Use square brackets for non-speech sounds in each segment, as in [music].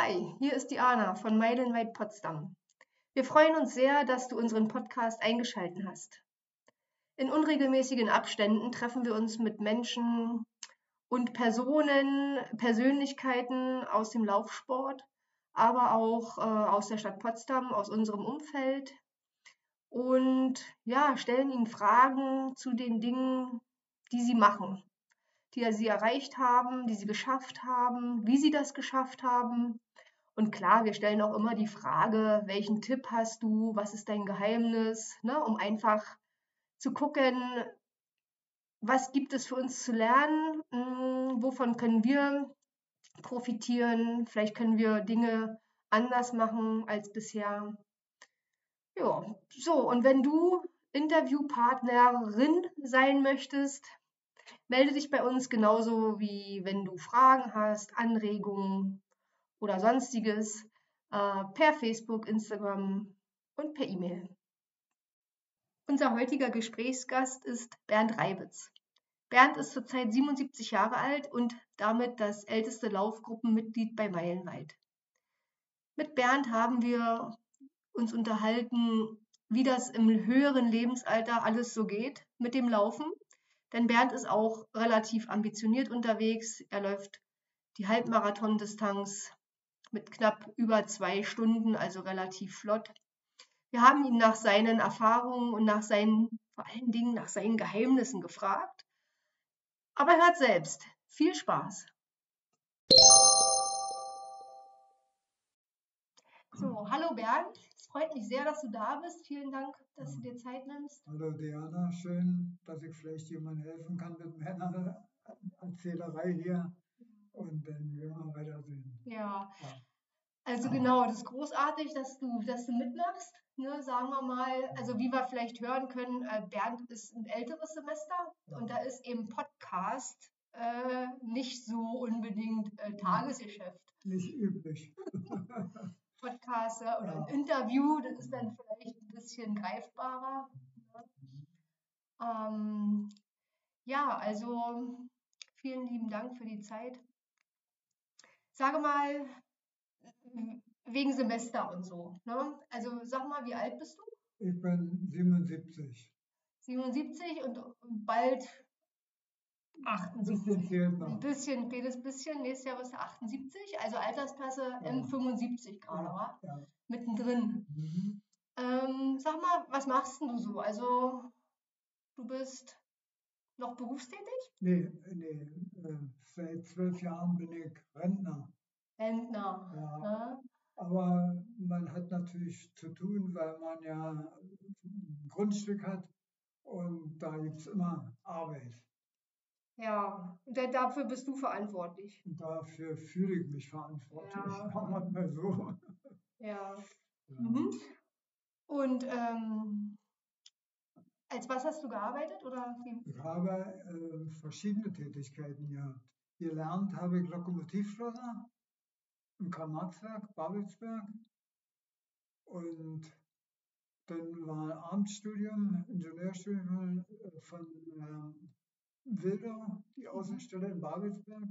Hi, hier ist Diana von Meilenweit Potsdam. Wir freuen uns sehr, dass du unseren Podcast eingeschaltet hast. In unregelmäßigen Abständen treffen wir uns mit Menschen und Personen, Persönlichkeiten aus dem Laufsport, aber auch äh, aus der Stadt Potsdam, aus unserem Umfeld und ja, stellen ihnen Fragen zu den Dingen, die sie machen, die sie erreicht haben, die sie geschafft haben, wie sie das geschafft haben. Und klar, wir stellen auch immer die Frage, welchen Tipp hast du, was ist dein Geheimnis, ne, um einfach zu gucken, was gibt es für uns zu lernen, hm, wovon können wir profitieren, vielleicht können wir Dinge anders machen als bisher. Ja, so, und wenn du Interviewpartnerin sein möchtest, melde dich bei uns genauso wie wenn du Fragen hast, Anregungen oder sonstiges äh, per Facebook, Instagram und per E-Mail. Unser heutiger Gesprächsgast ist Bernd Reibitz. Bernd ist zurzeit 77 Jahre alt und damit das älteste Laufgruppenmitglied bei Meilenweit. Mit Bernd haben wir uns unterhalten, wie das im höheren Lebensalter alles so geht mit dem Laufen. Denn Bernd ist auch relativ ambitioniert unterwegs. Er läuft die Halbmarathon-Distanz mit knapp über zwei Stunden, also relativ flott. Wir haben ihn nach seinen Erfahrungen und nach seinen, vor allen Dingen nach seinen Geheimnissen gefragt. Aber hört selbst. Viel Spaß. So, hallo Bernd. Es freut mich sehr, dass du da bist. Vielen Dank, dass du dir Zeit nimmst. Hallo Diana, schön, dass ich vielleicht jemandem helfen kann mit meiner Erzählerei hier. Und dann werden wir weitersehen. Ja. ja. Also genau, das ist großartig, dass du, dass du mitmachst. Ne, sagen wir mal, also wie wir vielleicht hören können, äh, Bernd ist ein älteres Semester und da ist eben Podcast äh, nicht so unbedingt äh, Tagesgeschäft. Nicht üblich. [laughs] Podcast oder ja. ein Interview, das ist dann vielleicht ein bisschen greifbarer. Ne? Ähm, ja, also vielen lieben Dank für die Zeit. Sage mal, wegen Semester und so. Ne? Also sag mal, wie alt bist du? Ich bin 77. 77 und bald 78. Ein bisschen, jedes bisschen. Nächstes Jahr bist du 78, also Altersklasse ja. M75 gerade, ja, ja. Mittendrin. Mhm. Ähm, sag mal, was machst du so? Also, du bist noch berufstätig? Nee, nee. Äh, seit zwölf Jahren bin ich Rentner. Rentner. Ja. ja. Aber man hat natürlich zu tun, weil man ja ein Grundstück hat und da gibt es immer Arbeit. Ja, und dafür bist du verantwortlich. Dafür fühle ich mich verantwortlich, ja. [laughs] sagen wir so. Ja. ja. Mhm. Und ähm, als was hast du gearbeitet? Oder Ich habe äh, verschiedene Tätigkeiten gehabt. Gelernt habe ich Lokomotivschlosser im Karl-Marx-Werk, Babelsberg. Und dann war ein Abendstudium, Ingenieurstudium von ähm, Wilder, die Außenstelle in Babelsberg.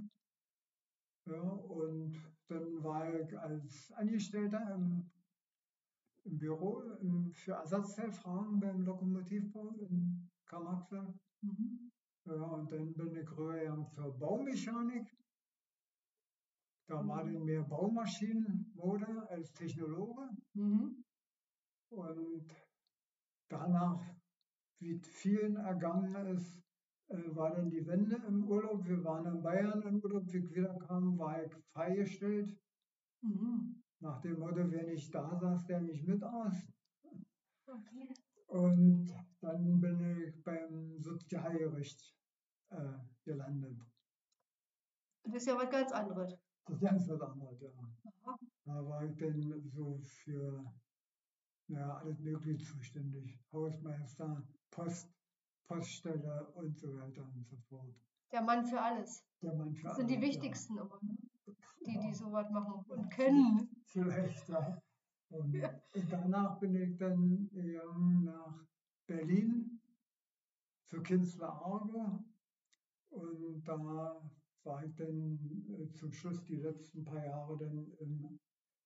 Ja, und dann war ich als Angestellter im, im Büro im, für Ersatzteilfragen beim Lokomotivbau in Karl-Marx-Werk. Mhm. Ja, und dann bin ich rüber zur Baumechanik da war dann mehr Baumaschinenmode als Technologe. Mhm. Und danach, wie vielen ergangen ist, äh, war dann die Wende im Urlaub. Wir waren in Bayern im Urlaub, wie ich wiederkam, war ich freigestellt. Mhm. Nach dem Motto, wer nicht da saß, der nicht mit aus. Okay. Und dann bin ich beim Sozialgericht äh, gelandet. Das ist ja was ganz anderes. Das ganz was anderes, ja. Da war ich dann so für naja, alles Mögliche zuständig. Hausmeister, Post, Poststelle und so weiter und so fort. Der Mann für alles. Der Mann für das sind alles, die wichtigsten ja. immer, ne? Die, die sowas machen und können. Vielleicht, ja. Und, ja. danach bin ich dann ähm, nach Berlin zu Künstler Argo und da war ich dann äh, zum Schluss die letzten paar Jahre dann im,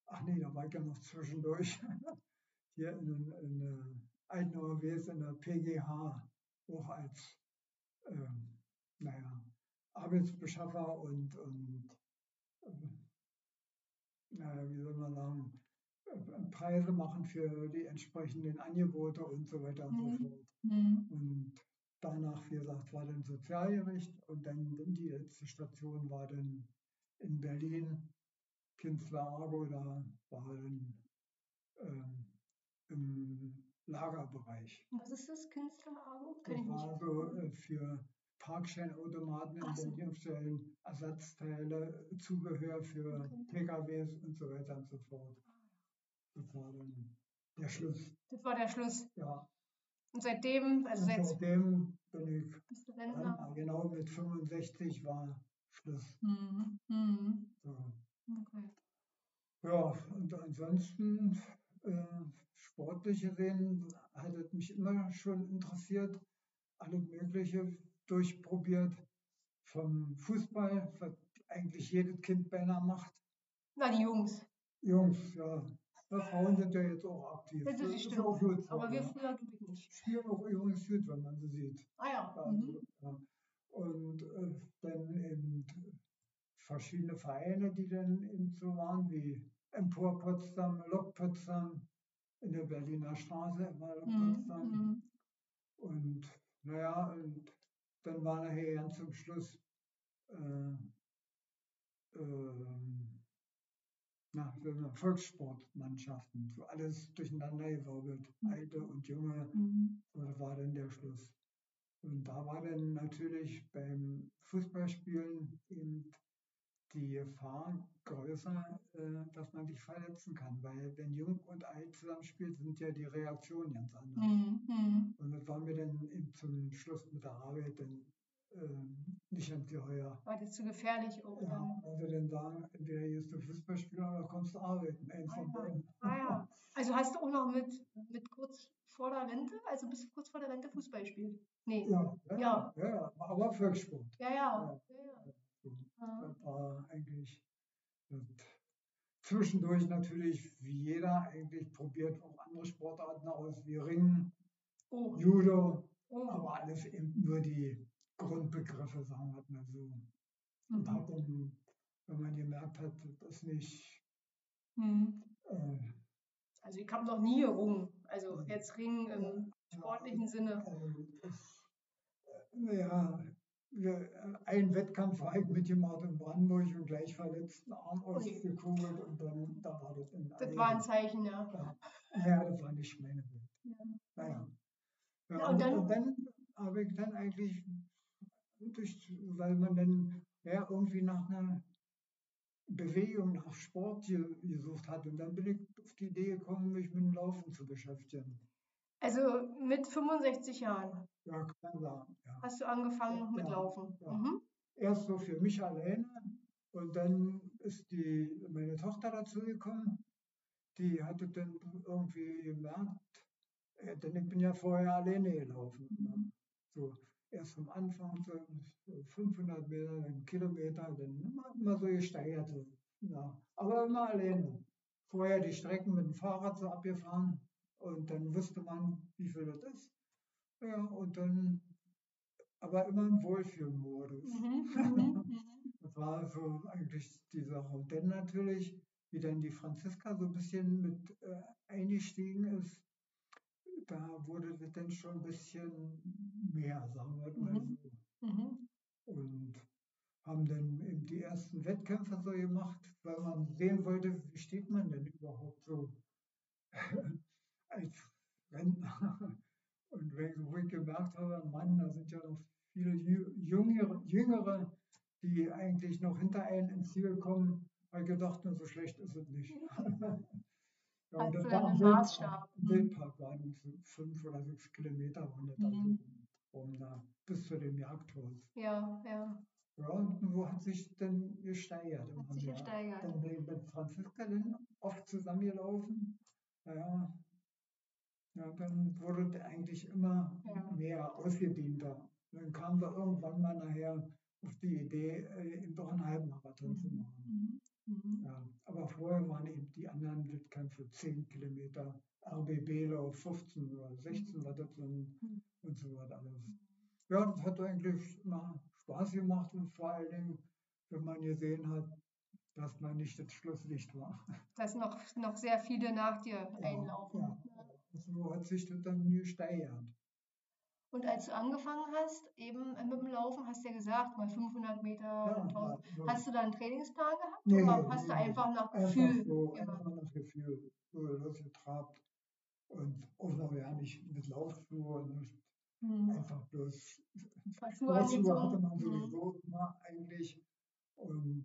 ach nee, da war ich ja noch zwischendurch, [laughs] hier in, in, in Altenauer in der PGH, auch als, ähm, naja, Arbeitsbeschaffer und, und wie soll man sagen, äh, Preise machen für die entsprechenden Angebote und so weiter und Mhm. so fort. Mhm. Und danach, wie gesagt, war dann Sozialgericht und dann die letzte Station war dann in Berlin, Kinzler Argo, da war dann ähm, im Lagerbereich. Was ist das, Künstlerargo? Kenn ich Das war so äh, für Parkscheinautomaten. Berlin aufstellen, Ersatzteile, Zubehör für Okay. PKWs und so weiter und so fort. Das war dann der Schluss. Das war der Schluss. Ja. Und seitdem, also Und seit seitdem bin ich, bist du Rentner. genau mit 65 war Schluss. Mhm. Mhm. So. Okay. Ja, und ansonsten äh, sportlich gesehen hat es mich immer schon interessiert, alles Mögliche durchprobiert. Vom Fußball, was eigentlich jedes Kind beinahe macht. Na, die Jungs. Jungs, ja. ja Frauen sind ja jetzt auch aktiv. Das ist stimmt. auch gut Aber wir ja. früher glaube ich nicht. Spielen auch übrigens gut, wenn man sie sieht. Ah ja. Ja, Mhm. also, ja. Und äh, dann eben verschiedene Vereine, die dann eben so waren, wie Empor Potsdam, Lok Potsdam, in der Berliner Straße immer Lok Mhm. Potsdam. Mhm. Und naja, und dann war nachher ganz zum Schluss äh, ähm, na, so Volkssportmannschaften, so alles durcheinander gewirbelt, alte und junge. Mhm. Das war dann der Schluss. Und da war dann natürlich beim Fußballspielen eben die Gefahr größer, äh, dass man sich verletzen kann. Weil wenn Jung und Alt zusammenspielt, sind ja die Reaktionen ganz anders. Mhm. Mhm. Und das war mir dann zum Schluss mit der Arbeit dann ähm, nicht ganz geheuer. War das zu gefährlich auch Ja, dann? also dann sagen, entweder gehst du Fußballspieler oder kommst du arbeiten. Eins von Ah ja. beiden. Ah ja. Also hast du auch noch mit, mit kurz vor der Rente, also bist du kurz vor der Rente Fußball gespielt? Nee. Ja, ja, Ja. ja, ja, aber Volkssport. Ja, ja. ja, ja. Ja. Das war eigentlich und zwischendurch natürlich, wie jeder, eigentlich probiert auch andere Sportarten aus, wie Ringen, Oh. Judo, oh. aber alles eben nur die Grundbegriffe, sagen wir mal so. Und Mhm. dann, wenn man gemerkt hat, das nicht, Mhm. äh, Also ich habe noch nie gerungen. Also jetzt Ringen im sportlichen Sinne. äh, das, äh, naja, ein Wettkampf war ich mitgemacht in Brandenburg und gleich verletzten Arm ausgekugelt und dann da war das in Das war ein Zeichen, ja. Ja, naja, das war nicht meine Welt. Ja. Naja. Ja, Ja, und, dann- und dann habe ich dann eigentlich, durch, weil man dann ja, irgendwie nach einer Bewegung, nach Sport ge- gesucht hat. Und dann bin ich auf die Idee gekommen, mich mit dem Laufen zu beschäftigen. Also mit 65 Jahren Ja, kann sagen. Ja. hast du angefangen mit Ja, Laufen. ja. Mhm. Erst so für mich alleine und dann ist die, meine Tochter dazu gekommen. Die hatte dann irgendwie gemerkt, äh, denn ich bin ja vorher alleine gelaufen. Ne? So erst am Anfang so so 500 Meter, dann Kilometer, dann immer, immer so gesteigert. Ja. Aber immer alleine. Vorher die Strecken mit dem Fahrrad so abgefahren und dann wusste man, wie viel das ist. Ja, und dann, aber immer im Wohlfühlmodus. Mhm. [laughs] Mhm. Mhm. Das war so eigentlich die Sache. Und dann natürlich, wie dann die Franziska so ein bisschen mit äh, eingestiegen ist, da wurde das dann schon ein bisschen mehr, sagen wir mal Mhm. so. Mhm. Und haben dann eben die ersten Wettkämpfe so gemacht, weil man sehen wollte, wie steht man denn überhaupt so [laughs] als Rentner. [laughs] Und wenn wo ich gemerkt habe, Mann, da sind ja noch viele Jü- Jüngere, Jüngere, die eigentlich noch hinter einen ins Ziel kommen, ich gedacht, so schlecht ist es nicht. ja, [laughs] Hast das war Wild- Maßstab? am Wildpark waren fünf oder sechs Kilometer waren das Mhm. rum da, bis zu dem Jagdhaus. Ja, ja. Ja, und so hat sich dann gesteigert. Hat sich gesteigert. Dann bin ich mit Franziska dann oft zusammengelaufen. Ja, ja, dann wurde eigentlich immer Ja. mehr ausgedehnter. Dann kamen wir irgendwann mal nachher auf die Idee, äh, eben doch einen Halbmarathon zu machen. Mhm. Mhm. Ja, aber vorher waren eben die anderen Wettkämpfe 10 Kilometer, RBB-Lauf 15 oder 16 war das und, Mhm. und so was alles. Ja, das hat eigentlich immer Spaß gemacht und vor allen Dingen, wenn man gesehen hat, dass man nicht das Schlusslicht war. Dass noch, noch sehr viele nach dir [laughs] einlaufen. Ja, so hat sich das dann gesteigert. Und als du angefangen hast, eben mit dem Laufen, hast du ja gesagt, mal 500 Meter, Ja, 1000. ja, so. Hast du da einen Trainingsplan gehabt? Nee, oder hast du nee, einfach nach Einfach Gefühl so, gemacht? einfach nach Gefühl, so losgetrabt. Und auch noch ja nicht mit Laufschuhe, nicht Mhm. einfach bloß Ein paar Schuhe Sportschuhe hatte man Mhm. sowieso immer eigentlich. Und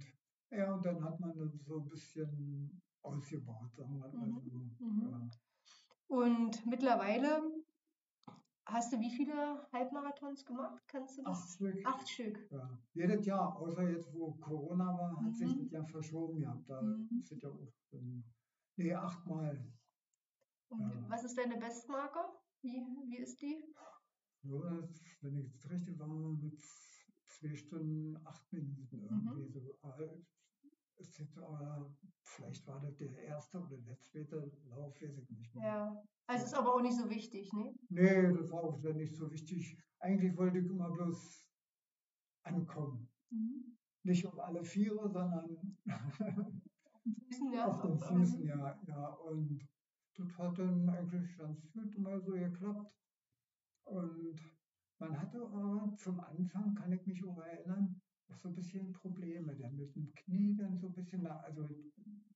ja, und dann hat man das so ein bisschen ausgebaut, sagen wir mal Mhm. so. Mhm. Ja. Und mittlerweile hast du wie viele Halbmarathons gemacht? Kannst du das? Acht Stück. Acht Stück. Ja. Jedes Jahr, außer jetzt, wo Corona war, hat sich Mhm. das ja verschoben gehabt. Da Mhm. sind ja auch, ähm, nee, achtmal. Und Ja. was ist deine Bestmarke? Wie, wie ist die? So, das- wenn ich es richtig war, mit zwei Stunden, acht Minuten irgendwie. So. Aber es ist, aber vielleicht war das der erste oder der zweite Lauf, weiß ich nicht mehr. Ja. Also ist aber auch nicht so wichtig, ne? Nee, das war auch dann nicht so wichtig. Eigentlich wollte ich immer bloß ankommen. Mhm. Nicht auf alle Viere, sondern Füßen, ja. auf den Füßen, ja, ja. Und das hat dann eigentlich ganz gut immer so geklappt. Und man hatte aber zum Anfang, kann ich mich auch erinnern, auch so ein bisschen Probleme dann mit dem Knie, dann so ein bisschen, nach, also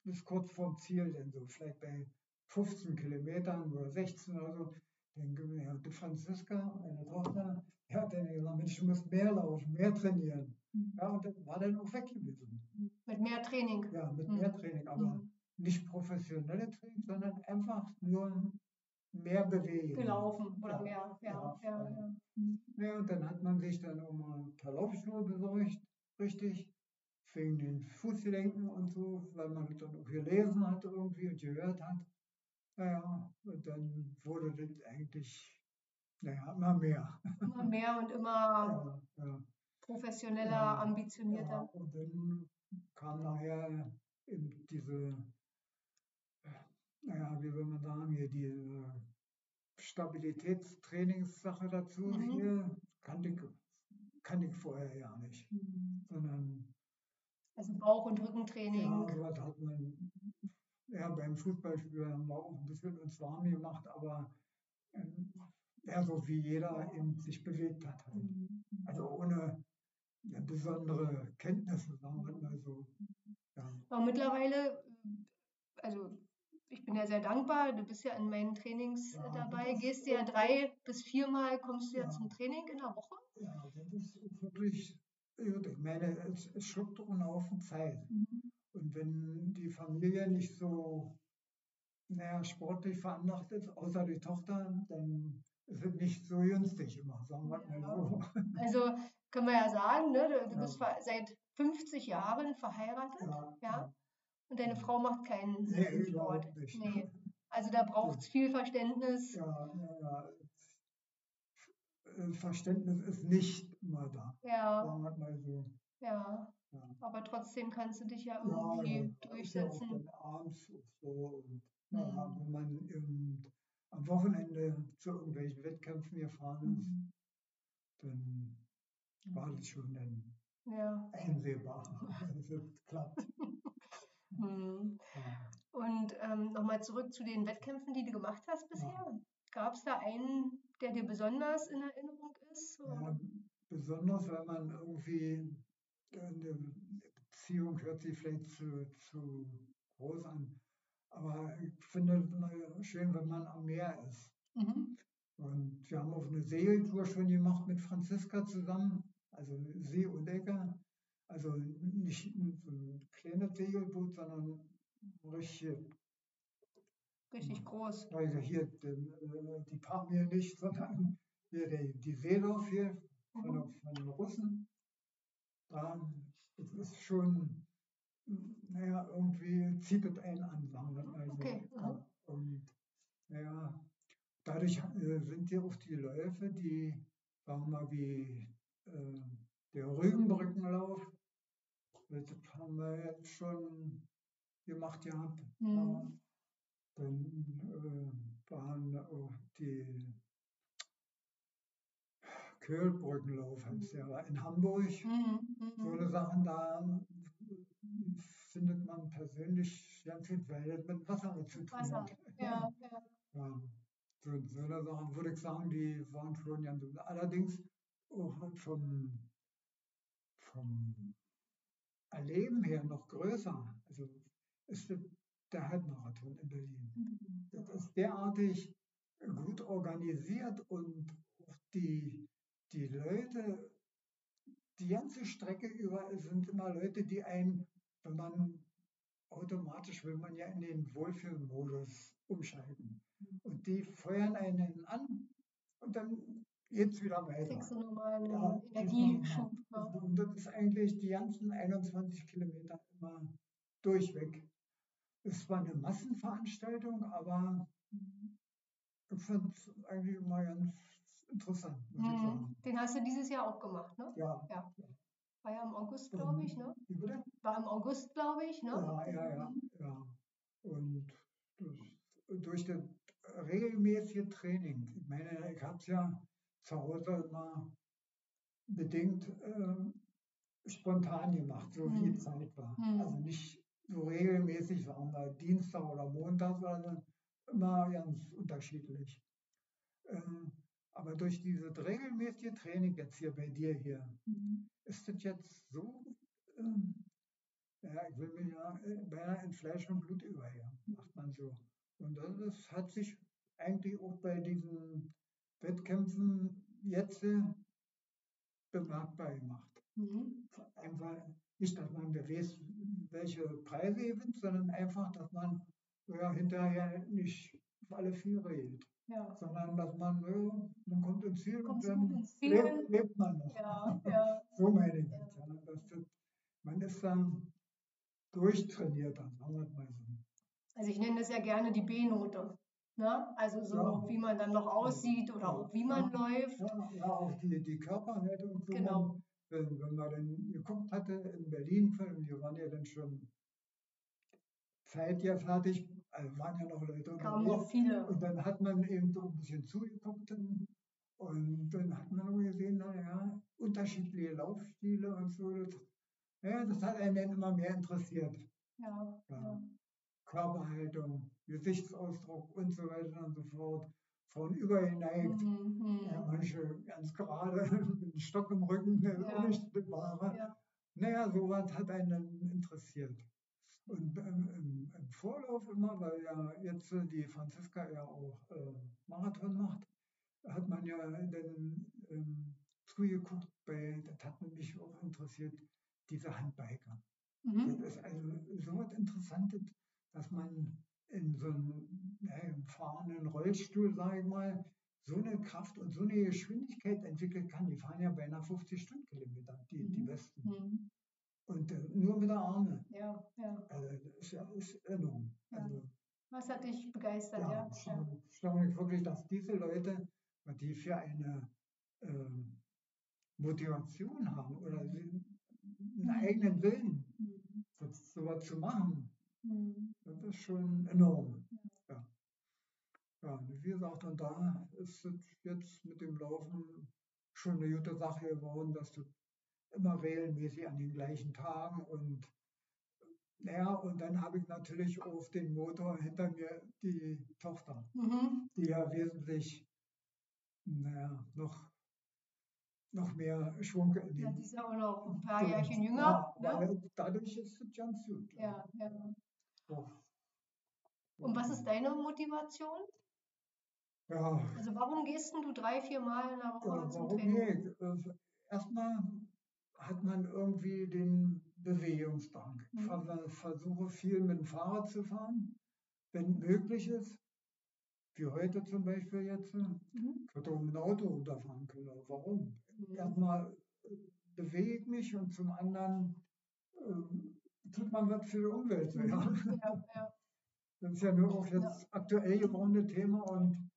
bis kurz vorm Ziel, dann so vielleicht bei 15 Kilometern oder 16 oder so. Dann ja, die Franziska, meine Tochter, hat dann gesagt, Mensch, du musst mehr laufen, mehr trainieren. Mhm. Ja, und das war dann auch weg gewesen. Mit mehr Training. Ja, mit Mhm. mehr Training, aber Mhm. nicht professionelle Training, sondern einfach nur mehr bewegen. Gelaufen oder Ja, mehr. Ja, ja, ja, und dann hat man sich dann ein paar Laufschuhe besorgt, richtig, wegen den Fußgelenken und so, weil man dann auch gelesen hat irgendwie und gehört hat. Naja, und dann wurde das eigentlich, naja, immer mehr. Immer mehr und immer [laughs] professioneller, ambitionierter. und dann kam nachher eben diese, naja, wie will man sagen, hier diese Stabilitätstrainingssache dazu. Mhm. Hier kannte ich, kannte ich vorher ja nicht, Mhm. sondern Also Bauch- und ja, Rückentraining. sowas hat man, ja, beim Fußballspiel haben wir auch ein bisschen uns warm gemacht, aber ähm, ja, so wie jeder eben sich bewegt hat. Halt. Mhm. Also ohne ja, besondere Kenntnisse, sagen wir mal so. Ja. Aber mittlerweile, also ich bin ja sehr dankbar, du bist ja in meinen Trainings Ja, äh, dabei, das- gehst du ja drei bis viermal, kommst du ja, Ja. zum Training in der Woche. Ja, das ist wirklich, ich meine, es, es schluckt einen Haufen Zeit. Und wenn die Familie nicht so, naja, sportlich veranlagt ist, außer die Tochter, dann ist es nicht so günstig immer, sagen wir mal so. Also können wir ja sagen, ne, du, du Ja. bist seit 50 Jahren verheiratet Ja, ja. Und deine Ja. Frau macht keinen Nee, Sport. nicht. Nee. Also da braucht es viel Verständnis. Ja, ja, ja. Äh, Verständnis ist nicht immer da, Ja, sagen wir mal so. ja. Ja. Aber trotzdem kannst du dich ja Ja, irgendwie ja, ja durchsetzen. dann abends so. Und naja, Mhm. wenn man eben am Wochenende zu irgendwelchen Wettkämpfen gefahren ist, Mhm. dann war das schon dann Ja. einsehbar, dass [laughs] es klappt. [laughs] Mhm. Ja. Und ähm, nochmal zurück zu den Wettkämpfen, die du gemacht hast bisher. Gab es da einen, der dir besonders in Erinnerung ist? Ja, besonders, wenn man irgendwie eine Beziehung hört sich vielleicht zu, zu groß an. Aber ich finde es schön, wenn man am Meer ist. Mhm. Und wir haben auch eine Segeltour schon gemacht mit Franziska zusammen, also See und Ecker. Also nicht so ein kleines Segelboot, sondern richtig, Richtig groß. also hier die, die Pamir nicht, [laughs] sondern hier die, die Seelauf hier von, Mhm. den- von den Russen. Da, das ist schon, naja, irgendwie zieht es einen an, sagen wir mal so. Okay, mhm. Ja, und naja, dadurch äh, sind ja auch die Läufe, die, sagen wir mal, wie äh, der Rügenbrückenlauf, das haben wir jetzt schon gemacht gehabt. Mhm. Dann äh, waren auch die Köhlbrückenlauf heißt der, aber in Hamburg. Mhm. So Mhm. eine Sachen, da findet man persönlich ganz viel, weil das mit Wasser zu tun Wasser. hat. [laughs] Ja, ja. Ja, so, so eine Sachen würde ich sagen, die waren schon ganz, allerdings auch halt vom, vom Erleben her noch größer. Also ist der Halbmarathon in Berlin. Mhm. Das ist derartig gut organisiert und die, die Leute, die ganze Strecke über sind immer Leute, die einen, wenn man automatisch will man ja in den Wohlfühlmodus umschalten. Und die feuern einen an und dann geht's wieder weiter. Kriegst du nochmal einen Ja, Energieschub. genau. Ne? Und das ist eigentlich die ganzen 21 Kilometer immer durchweg. Es war eine Massenveranstaltung, aber ich fand es eigentlich immer ganz interessant, Mhm. Den hast du dieses Jahr auch gemacht, ne? Ja. Ja. War ja im August, glaube ich, ne? Wie bitte? War im August, glaube ich, ne? Ja, ja, ja, ja. Und das, durch das regelmäßige Training, ich meine, ich habe es ja zu Hause immer bedingt äh, spontan gemacht, so wie Mhm. die Zeit war. Mhm. Also nicht so regelmäßig, sagen wir Dienstag oder Montag, sondern immer ganz unterschiedlich. Ähm, aber durch dieses regelmäßige Training jetzt hier bei dir hier, Mhm. ist das jetzt so, ähm, ja, ich will mir ja äh, beinahe in Fleisch und Blut überher, macht man so. Und das ist, hat sich eigentlich auch bei diesen Wettkämpfen jetzt bemerkbar gemacht. Mhm. Einfach nicht, dass man weiß, welche Preise gewinnt, sondern einfach, dass man ja, hinterher nicht auf alle Viere geht, Ja. sondern dass man, ja, man kommt ins Ziel und Kommst dann ins Ziel. lebt, lebt man noch. Ja, ja. [laughs] So meine ich das. Man ist dann durchtrainierter, sagen wir mal so. Also ich nenne das ja gerne die B-Note. Ne? Also so, Ja. wie man dann noch aussieht oder auch wie man Ja. läuft. Ja, ja, auch die, die Körperhaltung. So Genau. wenn, wenn man dann geguckt hatte in Berlin, wir waren ja dann schon Zeit ja fertig, also waren ja noch Leute Kamen noch viele. Und dann hat man eben so ein bisschen zugeguckt und, und dann hat man auch gesehen, naja, unterschiedliche Laufstile und so. Das, ja, das hat einen dann immer mehr interessiert. Ja. ja. Körperhaltung, Gesichtsausdruck und so weiter und so fort. Frauen übergeneigt, Mhm. ja, manche ganz gerade, [laughs] mit einem Stock im Rücken, eine Ja. unbestimmbare. Ja. Naja, sowas hat einen interessiert. Und ähm, im, Vorlauf immer, weil ja jetzt die Franziska ja auch äh, Marathon macht, hat man ja dann ähm, zugeguckt, bei, das hat mich auch interessiert, diese Handbiker. Das Mhm. ist also so was Interessantes, dass man in so einem im fahrenden Rollstuhl, sage ich mal, so eine Kraft und so eine Geschwindigkeit entwickeln kann. Die fahren ja beinahe 50 Stundenkilometer, die, die Mhm. Besten. Mhm. Und äh, nur mit der Arme. Ja, ja. Also das ist ja ist enorm. Ja. Also Was hat dich begeistert, ja, ja? Ja. erstaunlich erstaunlich wirklich, dass diese Leute, die für eine ähm, Motivation haben oder sie- einen Mhm. eigenen Willen, Mhm. sowas zu machen, Mhm. das ist schon enorm. Ja. Ja, wie gesagt, und da ist es jetzt mit dem Laufen schon eine gute Sache geworden, dass du immer regelmäßig an den gleichen Tagen und naja, und dann habe ich natürlich auf den Motor hinter mir die Tochter, Mhm. die ja wesentlich, naja, noch, noch mehr Schwung in Ja, den die ist ja auch noch ein paar Genau. Jährchen jünger. Ja, Ne? dadurch ist es ganz gut. Ja, ja. Doch. Und was ist deine Motivation? Ja, Also warum gehst denn du drei, vier Mal in der Woche Ja, zum warum Training? nicht? Äh, Erstmal hat man irgendwie den Bewegungsdrang. Ich Mhm. ver- versuche viel mit dem Fahrrad zu fahren, wenn möglich ist. Wie heute zum Beispiel jetzt. Mhm. Ich hätte auch mit dem Auto runterfahren können. Warum? Mhm. Erstmal bewege ich mich und zum anderen äh, tut man was für die Umwelt. Ja. Ja, ja. Das ist ja nur auch jetzt aktuell gewordene Thema und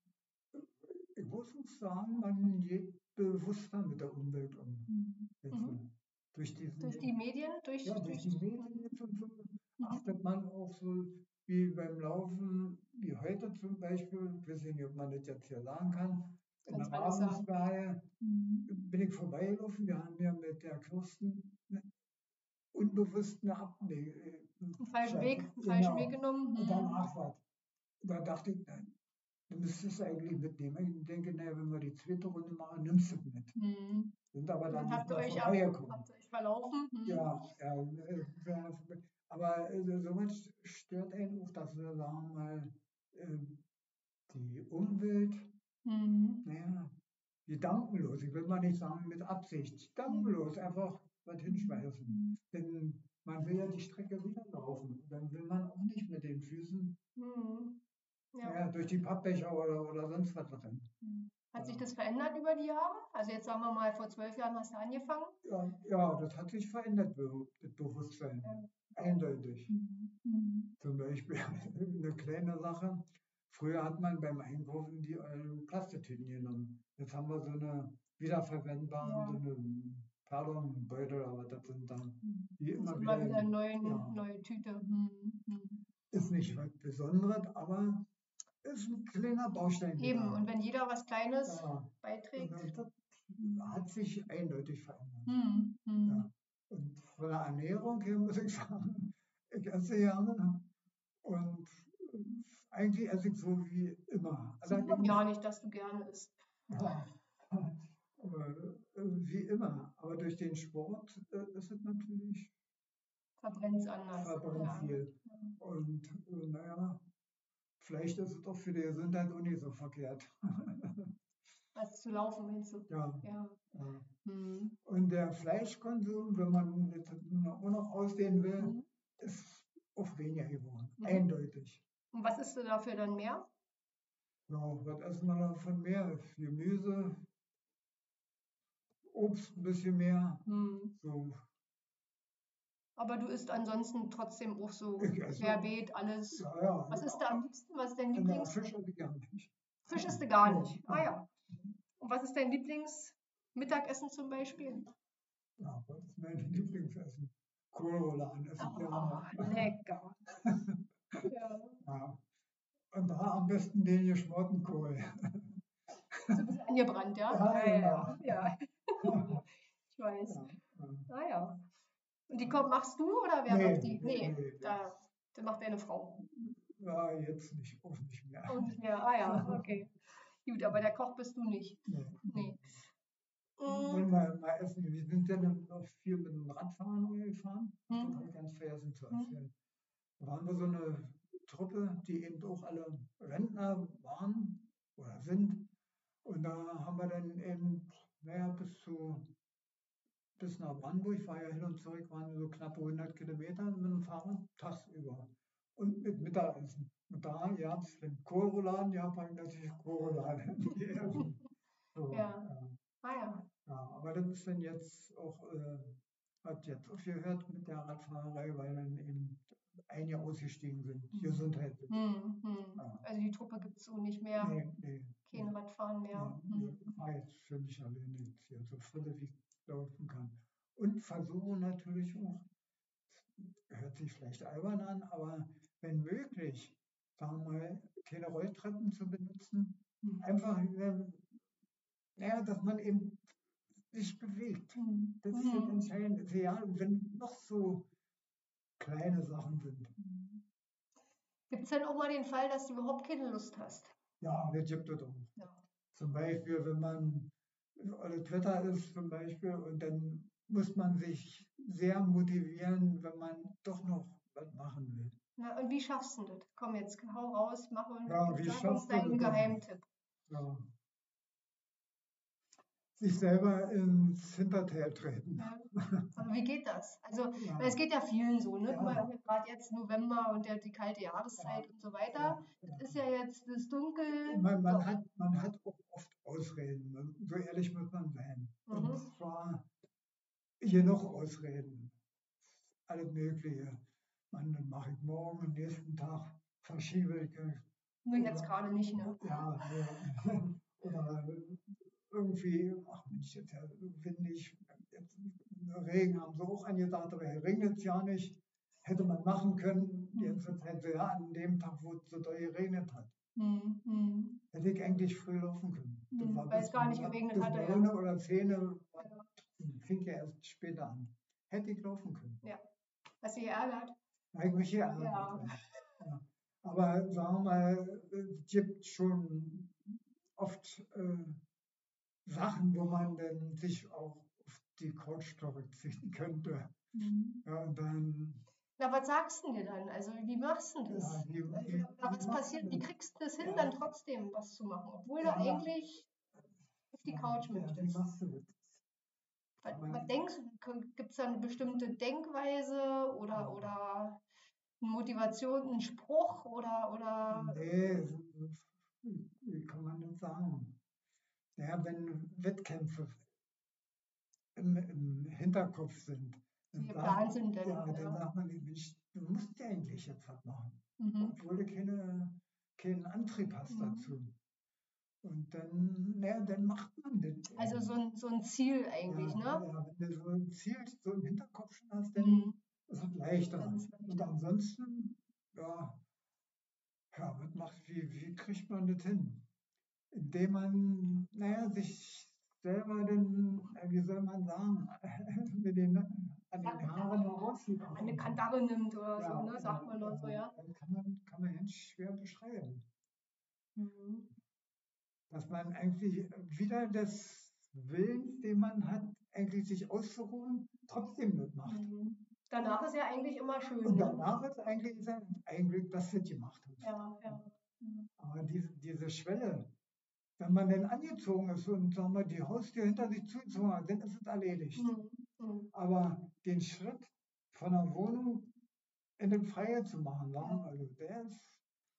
ich muss sagen, man geht bewusster mit der Umwelt um. Mhm. Jetzt, Mhm. durch, diesen, Durch die Medien, durch, ja, durch die Medien jetzt und so Mhm. achtet man auch so wie beim Laufen, wie heute zum Beispiel, ich weiß nicht, ob man das jetzt hier sagen kann, in der Kannst alles sagen. Ravensberge Mhm. bin ich vorbeigelaufen. Wir haben ja mit der Kirsten eine- unbewusst eine Abweg. Einen falschen Weg, einen falschen Weg genommen. Und dann Mhm. Abfahrt. Da dachte ich, nein, du müsstest es eigentlich mitnehmen. Ich denke, naja, wenn wir die zweite Runde machen, nimmst du es mit. Mhm. Sind aber dann Dann habt ihr euch, ab, habt euch verlaufen. Mhm. Ja, ja, äh, aber äh, sowas stört einen auch, dass wir sagen mal, äh, die Umwelt, Mhm. naja, gedankenlos, ich will mal nicht sagen mit Absicht, gedankenlos einfach was hinschmeißen. Mhm. Denn man will ja die Strecke wieder laufen. Dann will man auch nicht mit den Füßen Mhm. Ja. naja, durch die Pappbecher oder, oder sonst was rennen. Mhm. Hat sich Ja. das verändert über die Jahre? Also jetzt sagen wir mal, vor zwölf Jahren hast du angefangen. Ja, ja, das hat sich verändert, das Bewusstsein. Ja. Eindeutig. Mhm. Zum Beispiel [laughs] eine kleine Sache. Früher hat man beim Einkaufen die äh, Plastiktüten genommen. Jetzt haben wir so eine wiederverwendbaren, Ja. so eine Pardonbeutel, aber das sind dann, immer immer wieder, wieder eine neue, ja. neue Tüte. Mhm. Mhm. ist nicht was Besonderes, aber ist ein kleiner Baustein. Eben, wieder. und wenn jeder was Kleines ja, beiträgt. das hat sich eindeutig verändert. Mhm. Mhm. Ja. Und von der Ernährung her muss ich [laughs] sagen, ich esse gerne und äh, eigentlich esse ich so wie immer. Sieht man Allerdings- gar nicht, dass du gerne isst. Ja, wie immer. Aber durch den Sport äh, ist es natürlich Verbrennt es anders. verbrannt ja. viel. Und äh, naja, vielleicht ist es doch für die Gesundheit auch nicht so verkehrt. [laughs] Was zu laufen, du? ja, Ja. ja. Mhm. Und der Fleischkonsum, wenn man jetzt auch noch ausdehnen will, Mhm. ist auf weniger geworden. Mhm. Eindeutig. Und was isst du dafür dann mehr? Ja, was essen wir davon mehr? Gemüse, Obst ein bisschen mehr. Mhm. So, Aber du isst ansonsten trotzdem auch so Ich querbeet, alles. ja, ja. Was ist da am liebsten? Was ist dein Ja, Lieblings? Fisch esse ich gar nicht. Fisch isst du gar nicht. Ah ja. Und was ist dein Lieblingsmittagessen zum Beispiel? Ja, was ist mein Lieblingsessen? Kohlrouladen esse ich Oh, gerne. lecker. [laughs] ja. Ja. Und da am besten den geschmorten Kohl. So ein bisschen angebrannt, ja? [laughs] Ja, ja, genau. ja. Ich weiß. Ja, ja. Ah ja. Und die kommt, machst du oder wer Nee, macht die? nee, Nee, nee. Da, das macht deine Frau. ja, jetzt nicht, auch nicht mehr. Und nicht mehr. Ah ja, [laughs] okay. Gut, aber der Koch bist du nicht. Nee. Wollen Mm, wir mal essen. Wir sind ja noch viel mit dem Radfahren gefahren. Das Mhm. habe ich ganz vergessen zu Mhm. erzählen. Da waren wir so eine Truppe, die eben auch alle Rentner waren oder sind. Und da haben wir dann eben, naja, bis zu bis nach Brandenburg, war ja hin und zurück, waren so knappe 100 Kilometer mit dem Fahrrad tagsüber. Und mit Mittagessen. Und da gab es den Kohlrouladen, ja, habe natürlich Kohlrouladen [laughs] gegessen. So, Ja. ja. Ah ja. Ja, aber das ist dann jetzt auch, äh, hat jetzt aufgehört mit der Radfahrerei, weil dann eben einige ausgestiegen sind. Mhm. Gesundheit. Hm, hm. Ja. Also die Truppe gibt es so nicht mehr. Nee, nee. Kein Radfahren mehr. Nee, nee, Hm. ich fahre jetzt für mich alleine jetzt hier, so voll wie ich laufen kann. Und versuche natürlich auch, hört sich vielleicht albern an, aber wenn möglich, sagen wir mal, keine Rolltreppen zu benutzen. Hm. Einfach, naja, dass man eben sich bewegt. Hm. Das ist das. Entscheidende. Ja, und wenn noch so kleine Sachen sind. Gibt es denn auch mal den Fall, dass du überhaupt keine Lust hast? Ja, das gibt es auch. Ja. Zum Beispiel, wenn man alles Wetter ist zum Beispiel und dann muss man sich sehr motivieren, wenn man doch noch was machen will. Na, und wie schaffst du das? Komm jetzt, hau raus, mach und Ja, sag uns deinen? Geheimtipp. Ja. Sich selber ins Hinterteil treten. Ja. Aber wie geht das? Also, Ja. es geht ja vielen so, ne? Ja. Gerade jetzt November und der, die kalte Jahreszeit und so weiter. Es ist ja jetzt das Dunkel. Man, man, So. hat, man hat auch oft Ausreden. So ehrlich muss man sein. Mhm. Und zwar genug Ausreden. Alles Mögliche. Man, dann mache ich morgen, am nächsten Tag verschiebe ich. Nur jetzt gerade nicht, ne? Ja, [laughs] oder irgendwie, ach Mensch, jetzt ja windig, jetzt Regen haben sie auch angedacht, aber hier regnet es ja nicht. Hätte man machen können, jetzt hätte ja an dem Tag, wo es so doll geregnet hat. Hm, hm. Hätte ich eigentlich früh laufen können. Hm, weil es gar nicht geregnet hatte, ja. oder 10 Uhr, Ja. fing ja erst später an. Hätte ich laufen können. Hast du geärgert? Eigentlich ja. Ja. ja. Aber sagen wir mal, es gibt schon oft äh, Sachen, wo man dann sich auch auf die Couch zurückziehen könnte. Ja, und dann, Na, was sagst du dir dann? Also, wie machst du das? ja, wie, wie, was wie passiert, wie kriegst du das hin, Ja. dann trotzdem was zu machen, obwohl Ja. du eigentlich auf die Couch ja, Wie möchtest? machst du das? Was, was denkst du, gibt es da eine bestimmte Denkweise oder, oder eine Motivation, einen Spruch oder, oder Nee, wie wie kann man das sagen? Ja, wenn Wettkämpfe im, im Hinterkopf sind, dann sagt, sind denn? ja, dann sagt man, Mensch, du musst ja eigentlich jetzt was machen. Mhm. obwohl du keine, keinen Antrieb hast Mhm. dazu. Und dann, naja, dann macht man das. Also so ein, so ein Ziel eigentlich, ja, ne? Ja, wenn du so ein Ziel so im Hinterkopf schon hast, dann Mhm. ist es leichter. Dann Und ansonsten, ja, ja, was macht, wie, wie kriegt man das hin? Indem man, naja, sich selber dann, äh, wie soll man sagen, [laughs] mit den, an den Haaren herauszieht. Eine. Kandare nimmt oder Ja, so, ne? Sagt ja, man doch so, ja. Dann kann man, kann man ganz schwer beschreiben. Mhm. dass man eigentlich wieder des Willens, den man hat, eigentlich sich auszuruhen, trotzdem nicht macht. Mhm. Danach ist ja eigentlich immer schön, Und ne? danach ist eigentlich ja ein Glück, dass du gemacht hast. Ja, ja. Mhm. Aber diese, diese Schwelle, wenn man dann angezogen ist und sagen wir, die Haustür hinter sich zugezogen hat, dann ist es erledigt. Mhm. Mhm. Aber den Schritt von der Wohnung in den Freie zu machen, sagen wir, also der ist,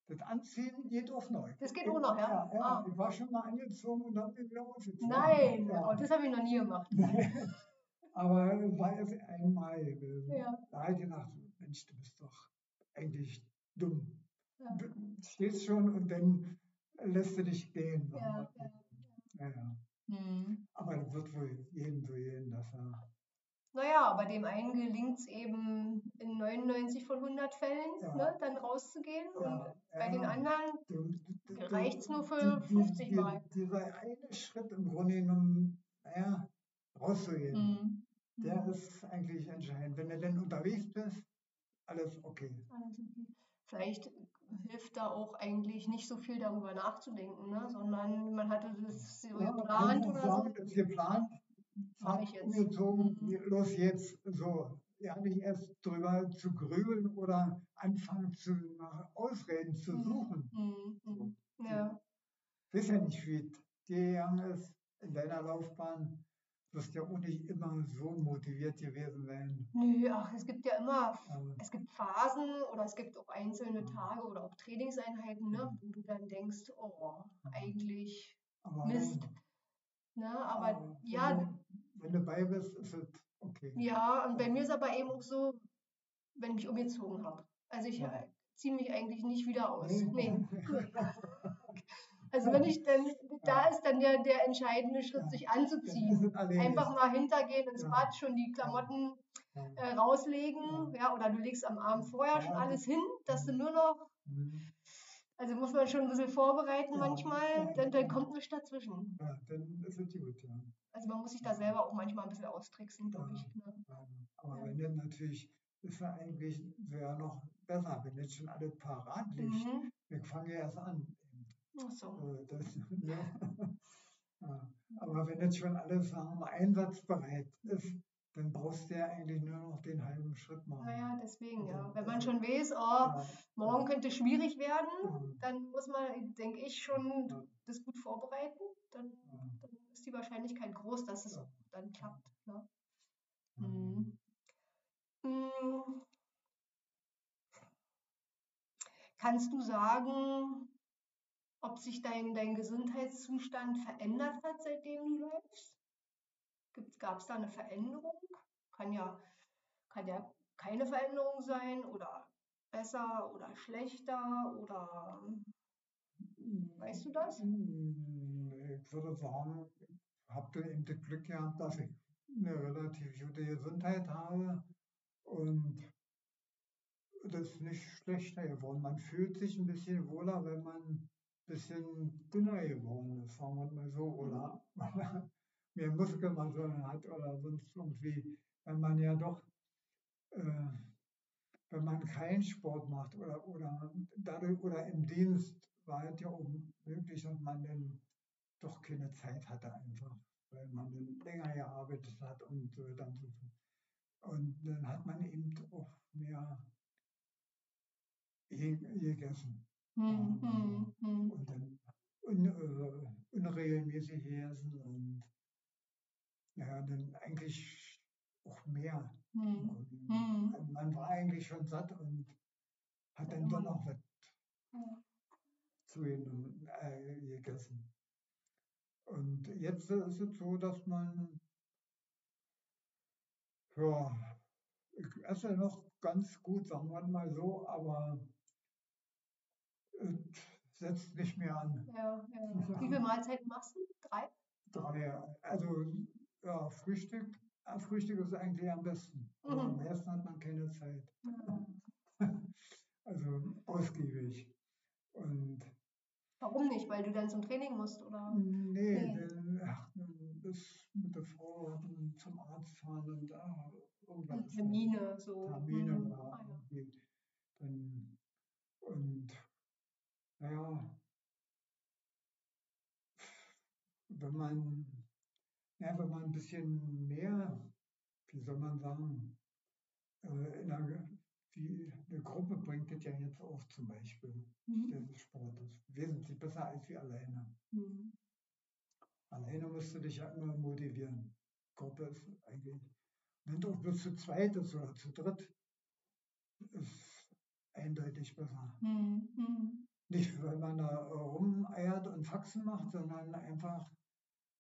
das Anziehen geht auch neu. Das geht auch noch, ja? Ja, ja Ah. ich war schon mal angezogen und dann bin ich wieder ausgezogen. Nein, Ja. oh, das habe ich noch nie gemacht. [laughs] Aber war es einmal gewesen. Ja. Da habe ich gedacht, Mensch, du bist doch eigentlich dumm. Ja. Du stehst schon und dann lässt du dich gehen. Ja, ja. Ja, ja. Mhm. Aber das wird wohl jedem so gehen, dass er. Naja, aber dem einen gelingt es eben in 99 von 100 Fällen, Ja. ne, dann rauszugehen. Und Ja, bei den ja. anderen, du- reicht's nur für die- die- 50 die- Mal. Dieser eine Schritt im Grunde genommen, naja, rauszugehen, mhm. der Mhm. ist eigentlich entscheidend. Wenn du dann unterwegs bist, alles okay. Alles okay. Vielleicht hilft da auch eigentlich nicht so viel darüber nachzudenken, ne? sondern man hatte das so Ja, geplant oder so. ist geplant, Mach ich jetzt. umgezogen, Mhm. los jetzt, so. Ja, nicht erst drüber zu grübeln oder anfangen zu, nach Ausreden zu Mhm. suchen. Mhm. So. Mhm. Ja. Ich weiß ja nicht, wie es dir gegangen ist in deiner Laufbahn. Du wirst ja auch nicht immer so motiviert gewesen sein. Nö, ach, es gibt ja immer, Ähm, es gibt Phasen oder es gibt auch einzelne Tage oder auch Trainingseinheiten, ne, wo du dann denkst, oh, eigentlich aber Mist. Ne? Aber aber ja, wenn, du, wenn du bei bist, ist es okay. ja, und bei mir ist aber eben auch so, wenn ich mich umgezogen habe. Also ich Ja. äh, ziehe mich eigentlich nicht wieder aus. Nee. Nee. [laughs] [laughs] Also wenn ich dann, da ist dann der, der entscheidende Schritt, Ja. sich anzuziehen. Einfach mal hintergehen ins Ja. Bad, schon die Klamotten Ja. äh, rauslegen, ja, oder du legst am Abend vorher schon Ja, alles hin, dass du nur noch, Mhm. also muss man schon ein bisschen vorbereiten Ja, manchmal, ja, dann, dann ja. kommt nichts dazwischen. Ja, dann ist es gut, ja. Also man muss sich da selber auch manchmal ein bisschen austricksen, glaube ich. Ne? Ja, Aber Ja. wenn dann natürlich, ist ja eigentlich ja noch besser, wenn jetzt schon alles parat liegt. Mhm. Wir fangen ja erst an. Ach so. Äh, Das, [laughs] ja. Aber wenn jetzt schon wir mal, einsatzbereit ist, dann brauchst du ja eigentlich nur noch den halben Schritt machen. Naja, deswegen, ja. Also, Wenn man also, schon weiß, oh, Ja, morgen könnte schwierig werden, ja, dann muss man, denke ich, schon Ja. das gut vorbereiten. Dann, dann ist die Wahrscheinlichkeit groß, dass es dann klappt. Ne? Mhm. Mm. Kannst du sagen, ob sich dein, dein Gesundheitszustand verändert hat, seitdem du läufst? Gab es da eine Veränderung? Kann ja, kann ja keine Veränderung sein oder besser oder schlechter oder Weißt du das? Mm, Ich würde sagen, habe dann eben das Glück gehabt, dass ich eine relativ gute Gesundheit habe und das ist nicht schlechter geworden. Man fühlt sich ein bisschen wohler, wenn man bisschen dünner geworden ist, sagen wir mal so, oder [laughs] mehr Muskelmasse hat oder sonst irgendwie, wenn man ja doch, äh, wenn man keinen Sport macht oder, oder, dadurch, oder im Dienst war es ja auch möglich, dass man dann doch keine Zeit hatte einfach, weil man dann länger gearbeitet hat und so dann so. Und dann hat man eben auch mehr gegessen. Hm, hm, hm. Und dann un, äh, unregelmäßig gegessen und ja, dann eigentlich auch mehr. Hm, hm. Und Man war eigentlich schon satt und hat dann doch noch was zu ihnen äh, gegessen. Und jetzt ist es so, dass man, ja, ich esse noch ganz gut, sagen wir mal so, aber setzt nicht mehr an. Ja, ja. Wie viele Mahlzeiten machst du? Drei? Drei, also ja, Frühstück, Frühstück ist eigentlich am besten. Mhm. am ersten hat man keine Zeit. Ja. [laughs] Also ausgiebig. Und Warum nicht? Weil du dann zum Training musst, oder? nee, Nee. denn, ach, das mit der Frau zum Arzt fahren und ah, irgendwas. Termine, so. Termine Mhm. war Ah, ja. Dann, und naja, wenn man, ja, wenn man ein bisschen mehr, wie soll man sagen, äh, in einer, wie eine Gruppe bringt das ja jetzt auf zum Beispiel, Mhm. des Sportes. Wesentlich besser als wie alleine. Mhm. Alleine musst du dich ja immer motivieren. Gruppe ist eigentlich, wenn du auch bloß zu zweit ist oder zu dritt, ist eindeutig besser. Mhm. Nicht, [laughs] weil man da äh, rumeiert und Faxen macht, sondern einfach,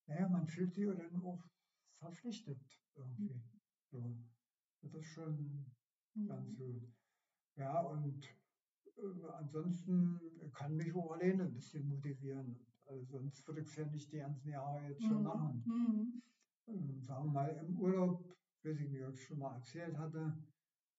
naja, man fühlt sich dann auch verpflichtet irgendwie. So. Das ist schon ganz Mhm. gut. Ja, und äh, ansonsten kann mich auch alleine ein bisschen motivieren. Also sonst würde ich es ja nicht die ganzen Jahre jetzt schon Mhm. machen. Mhm. Ähm, sagen wir mal im Urlaub, weiß ich ich schon mal erzählt hatte,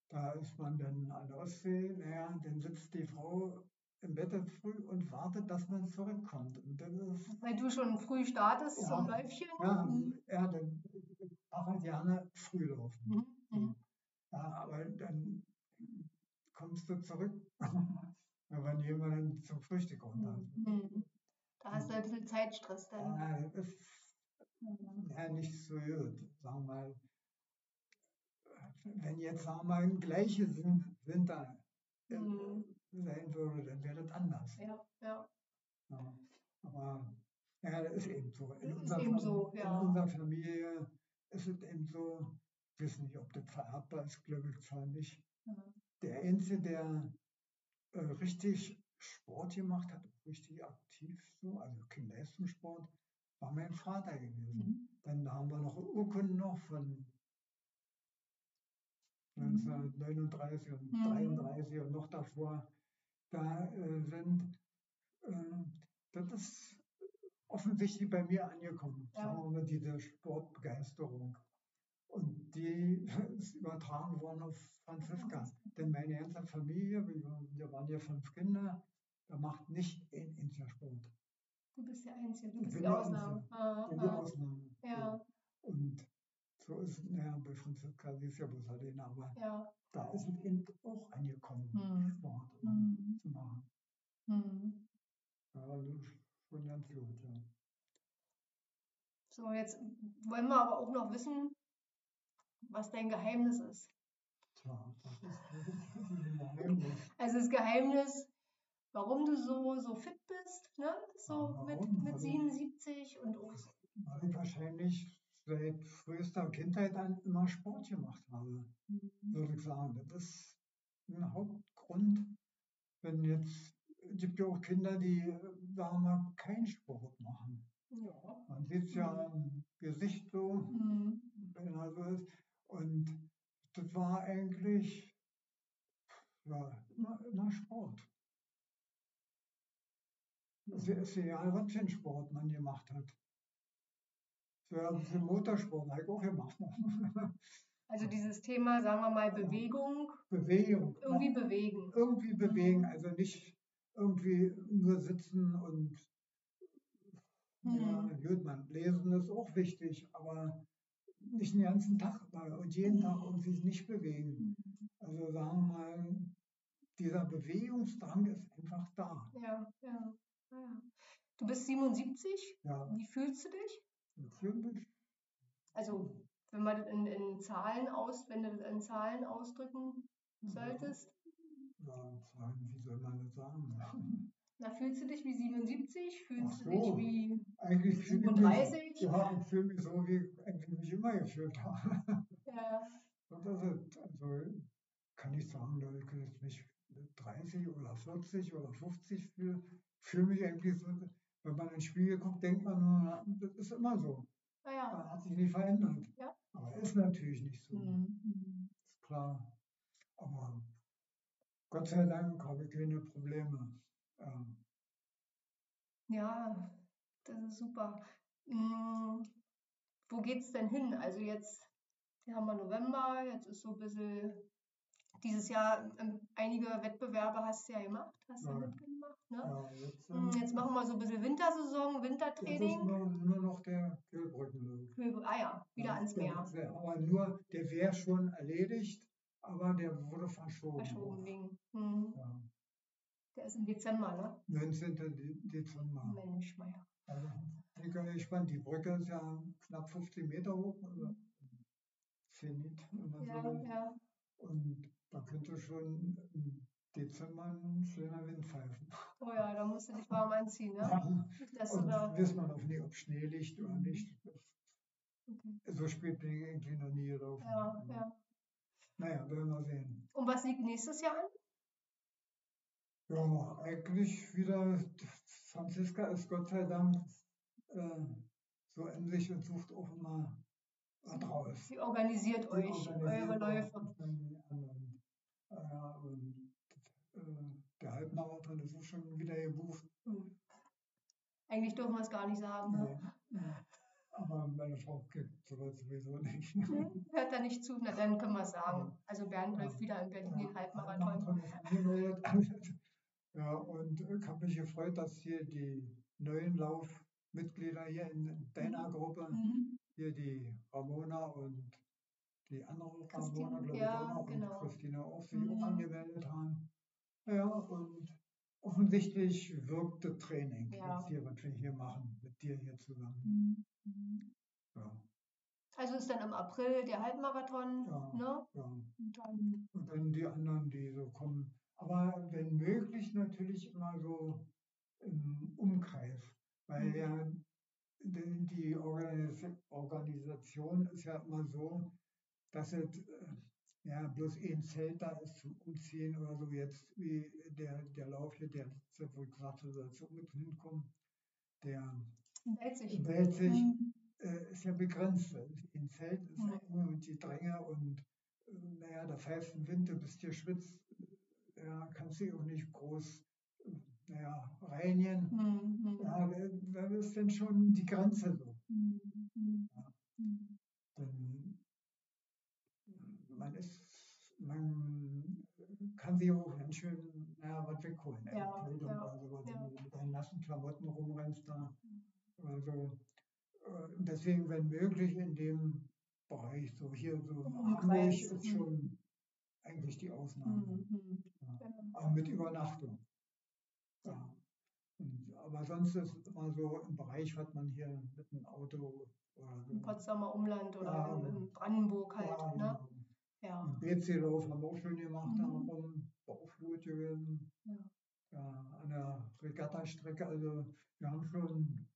da ist man dann an der Ostsee, naja, dann sitzt die Frau im Bett früh und wartet, dass man zurückkommt. Ist, Weil du schon früh startest Ja. zum Läufchen? ja, Mhm. ja dann ich mache halt gerne früh laufen. Mhm. Mhm. Ja, aber dann kommst du zurück, [laughs] wenn jemand zum Frühstück runter ist. Mhm. Da hast du ein bisschen Zeitstress dann. Ja, das ist Mhm. ja nicht so gut. Sagen wir mal, wenn jetzt sagen wir mal gleiche sind, sind da Mhm. Sein würde, dann wäre das anders. Ja, ja. Ja. Aber ja, das ist eben so. In, unserer, eben so, ja. in unserer Familie ist es eben so, ich weiß nicht, ob das vererbbar ist, glaube ich zwar nicht. Ja. Der Einzige, der äh, richtig Sport gemacht hat, richtig aktiv so, also kein Leistungssport, war mein Vater gewesen. Mhm. Dann haben wir noch Urkunden noch von Mhm. 1939 und Mhm. 33 und noch davor. Da äh, sind, äh, das ist offensichtlich bei mir angekommen, Ja. sagen wir mal, diese Sportbegeisterung. Und die [laughs] ist übertragen worden auf Franziska. Denn meine ganze Familie, wir, waren ja fünf Kinder, da macht nicht ein einziger Sport. Du bist der Einzige, du bist die der Ausnahme. Ah, die ah. Ausnahme. Ja, Und so ist es, naja, bei Franziska, sie ist ja bloß alleine, aber ja. Da ist es eben auch angekommen, Hm. Sport Mhm. zu machen. Mhm. Ja, also schon ganz gut, ja. So, jetzt wollen wir aber auch noch wissen, was dein Geheimnis ist. Tja, das ist, [laughs] das ist ein Geheimnis. Also das Geheimnis, warum du so, so fit bist, ne? So Ja, mit, mit Weil- 77 und auch. Weil ich wahrscheinlich seit frühester Kindheit an immer Sport gemacht habe, Mhm. würde ich sagen. Das ist ein Hauptgrund. Wenn jetzt, es gibt ja auch Kinder, die, äh, sagen wir mal, keinen Sport machen. Ja. Man sieht es ja am Gesicht so, Mhm. wenn er so ist. Und das war eigentlich ja, immer, immer Sport. Es ist egal, was für einen Sport man gemacht hat. So ein bisschen Motorsport habe ich auch gemacht. Also dieses Thema, sagen wir mal, Bewegung, Bewegung. irgendwie bewegen. Irgendwie bewegen, also nicht irgendwie nur sitzen und ja, Mhm. gut, man lesen ist auch wichtig, aber nicht den ganzen Tag und jeden Tag irgendwie nicht bewegen. Also sagen wir mal, dieser Bewegungsdrang ist einfach da. Ja, ja, ja. Du bist 77. Ja, Wie fühlst du dich? Also, wenn man das in, in Zahlen aus, wenn du das in Zahlen ausdrücken solltest, ja, sagen, wie soll man das sagen? na, fühlst du dich wie 77? Fühlst Ach du dich so. wie Eigentlich fühle ich mich, 37? ja, ich fühle mich so, wie ich eigentlich mich immer gefühlt habe. Ja, Und das ist, also kann ich sagen, dass ich mich mit 30 oder 40 oder 50 fühle. Fühle mich eigentlich so, wenn man ins Spiegel guckt, denkt man nur, das ist immer so. naja. Das hat sich nicht verändert. Ja. Aber ist natürlich nicht so. Mhm. Ist klar. Aber Gott sei Dank habe ich keine Probleme. Ja. Ja, das ist super. Mm, Wo geht's denn hin? Also jetzt, wir haben wir November, jetzt ist so ein bisschen, dieses Jahr ähm, einige Wettbewerbe hast du ja gemacht, hast ja Ja. mitgemacht, ne? Ja, jetzt, äh, Jetzt machen wir so ein bisschen Wintersaison, jetzt ist Wintertraining. nur, nur noch der Kühlbrückenlauf. Köbe- Ah ja, wieder Ja, ans der Meer. wär- Aber nur, der wäre schon erledigt, aber der wurde verschoben. Verschoben wegen. Hm. Ja. Der ist im Dezember, ne? 19. De- Dezember. Mensch, Meier. Also, ich bin gespannt. Die Brücke ist ja knapp 15 Meter hoch, also Zenit, wenn man Ja, so will. ja. Und da könnte schon im Dezember ein schöner Wind pfeifen. Oh ja, da musst du dich warm anziehen, ne? Ja. Dass du Und da. wissen wir noch nicht, ob Schnee liegt oder nicht. Das, Okay. so spät bin ich irgendwie noch nie gelaufen. Ja, ja. Naja, werden wir sehen. Und was liegt nächstes Jahr an? Ja, eigentlich wieder, Franziska ist Gott sei Dank äh, so sich und sucht auch immer was raus. Sie organisiert euch organisiert eure Läufe. Ja, und äh, der Halbmarathon ist auch schon wieder gebucht. Eigentlich dürfen wir es gar nicht sagen. Ne? Aber meine Frau gibt sowas sowieso nicht. Hm? Hört da nicht zu? Na, dann können wir es sagen. Also Bernd läuft wieder in Berlin den Halbmarathon. Ja, und ich habe mich gefreut, dass hier die neuen Laufmitglieder hier in deiner Gruppe, Mhm. hier die Ramona und die andere Christine, Ramona, glaube ich, ja, auch noch, genau. und Christina sich Mhm. auch angemeldet haben. Ja, und offensichtlich wirkt das Training Ja. jetzt hier, was wir hier machen, mit dir hier zusammen. Mhm. Ja, Also ist dann im April der Halbmarathon, Ja. ne? ja. Und dann, Und dann die anderen, die so kommen. Aber wenn möglich natürlich immer so im Umkreis, weil Mhm. ja die die Organis Organisation ist ja immer so, dass es äh, ja bloß ein Zelt da ist zum Umziehen oder so jetzt wie der, der Lauf hier, der letzte, wo ich gesagt habe, soll zum mit hinkommen, der Welzig Mhm. äh, ist ja begrenzt. Ein Zelt ist Ja. eng und die Dränge und äh, naja, da pfeift ein Wind, du bist hier schwitzt, ja, kannst dich auch nicht groß, äh, naja, reinigen. Mhm. Ja, da ist dann schon die Grenze so. Mhm. Mhm. Ja. Mhm. Man ist, man kann sich auch ganz schön, naja, was wegholen. ey, Ja, Kleidung ja, oder sowas, ja. wenn du mit deinen nassen Klamotten rumrennst da. Also äh, deswegen, wenn möglich, in dem Bereich, so hier so Hamburg ist mhm. schon eigentlich die Ausnahme. Mhm. Ja. Genau. Aber mit Übernachtung. Ja. Und, aber sonst ist immer so im Bereich, was man hier mit dem Auto oder so. Im Potsdamer Umland oder Ja, in, genau. in Brandenburg halt, ja, ne? BC-Lauf haben wir auch schön gemacht, da Mhm. rum, war auch gut gewesen. Ja. Ja, an der Regattastrecke, also wir haben schon,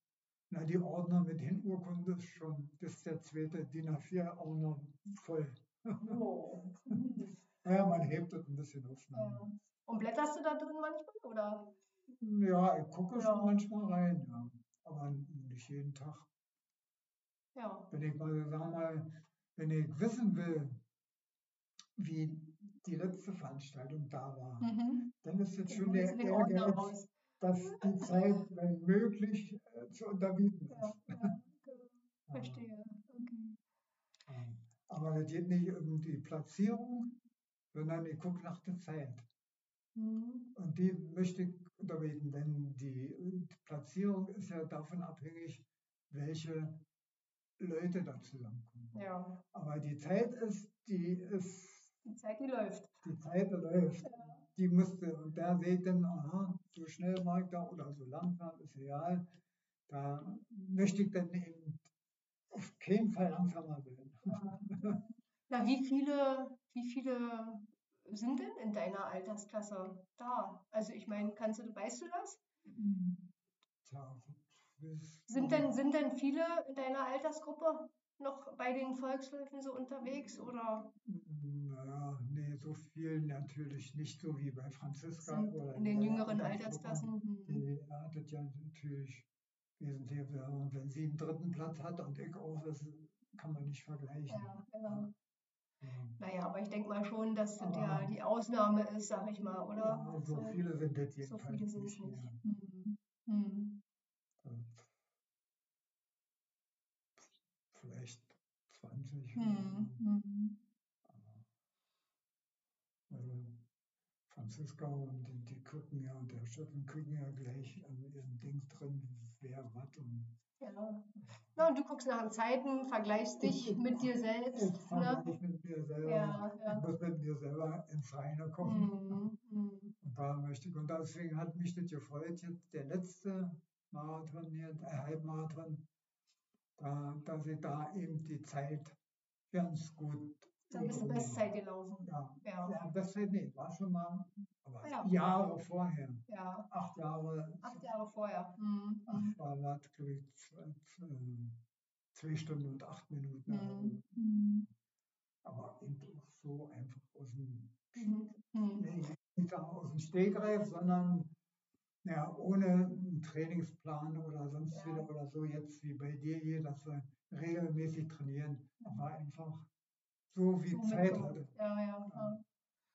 na die Ordner mit den Urkunden ist schon, das ist der zweite DIN A4 Ordner voll. Oh. [laughs] Ja, man hebt das ein bisschen auf. Ne? Ja. Und blätterst du da drin manchmal? Oder? Ja, ich gucke Ja. schon manchmal rein, ja. aber nicht jeden Tag. Ja. Wenn ich mal, sag mal, wenn ich wissen will, wie die letzte Veranstaltung da war, Mhm. dann ist jetzt schon der Ehrgeiz, dass die Zeit, wenn möglich, äh, zu unterbieten Ja, ist. ja, [laughs] genau. verstehe. Okay. Aber es geht nicht um die Platzierung, sondern ich gucke nach der Zeit. Mhm. Und die möchte ich unterbieten, denn die Platzierung ist ja davon abhängig, welche Leute da zusammenkommen. Ja, Aber die Zeit ist, die ist, die Zeit, die läuft. die Zeit läuft. Ja. Die musste, und da seht dann, aha, so schnell mag ich da oder so langsam ist egal. Da möchte ich dann eben auf keinen Fall langsamer werden. Ja. Na, wie viele, wie viele sind denn in deiner Altersklasse da? Also ich meine, kannst du, weißt du das? Tja, bis- Sind denn, sind denn viele in deiner Altersgruppe noch bei den Volksläufen so unterwegs oder Naja, nee, so viel natürlich nicht so wie bei Franziska sind oder in den jüngeren. Altersklassen? Hm. Die hattet ja natürlich wesentlich, wenn sie einen dritten Platz hat und ich auch, das kann man nicht vergleichen. Ja, ja. Ja. Naja, aber ich denke mal schon, dass das ja die Ausnahme ist, sag ich mal, oder? Ja, so viele sind jetzt so jedenfalls viele sind es nicht. Hm. Hm. Und Vielleicht 20. Hm. Hm. Also Franziska und die, die gucken ja und der Steffen gucken ja gleich an ihren Dings drin, wer was und Ja. Na, und du guckst nach den Zeiten, vergleichst dich mit dir [laughs] ich selbst. fange Ne? nicht mit mir selber, Ja, ich ja. muss mit mir selber ins Reine kommen. Hm. Hm. Und da möchte ich, und deswegen hat mich das gefreut, jetzt der letzte Marathon hier, der Halbmarathon, da, dass ich da eben die Zeit ganz gut. Da bist du überwunden Bestzeit gelaufen. Ja, Ja. ja, Bestzeit nicht, war schon mal, aber Ja. Jahre vorher, Ja. acht Jahre, Acht Jahre vorher. Hm. Hm. ach, war das, glaube ich, zwei, zwei- Stunden und acht Minuten. Hm. Hm. Aber eben auch so einfach aus dem Hm. Hm. nee, nicht aus dem Stegreif, sondern ja, ohne einen Trainingsplan oder sonst wieder oder so jetzt wie bei dir hier, dass wir regelmäßig trainieren, aber einfach so wie Zeit hatte. Ja, ja.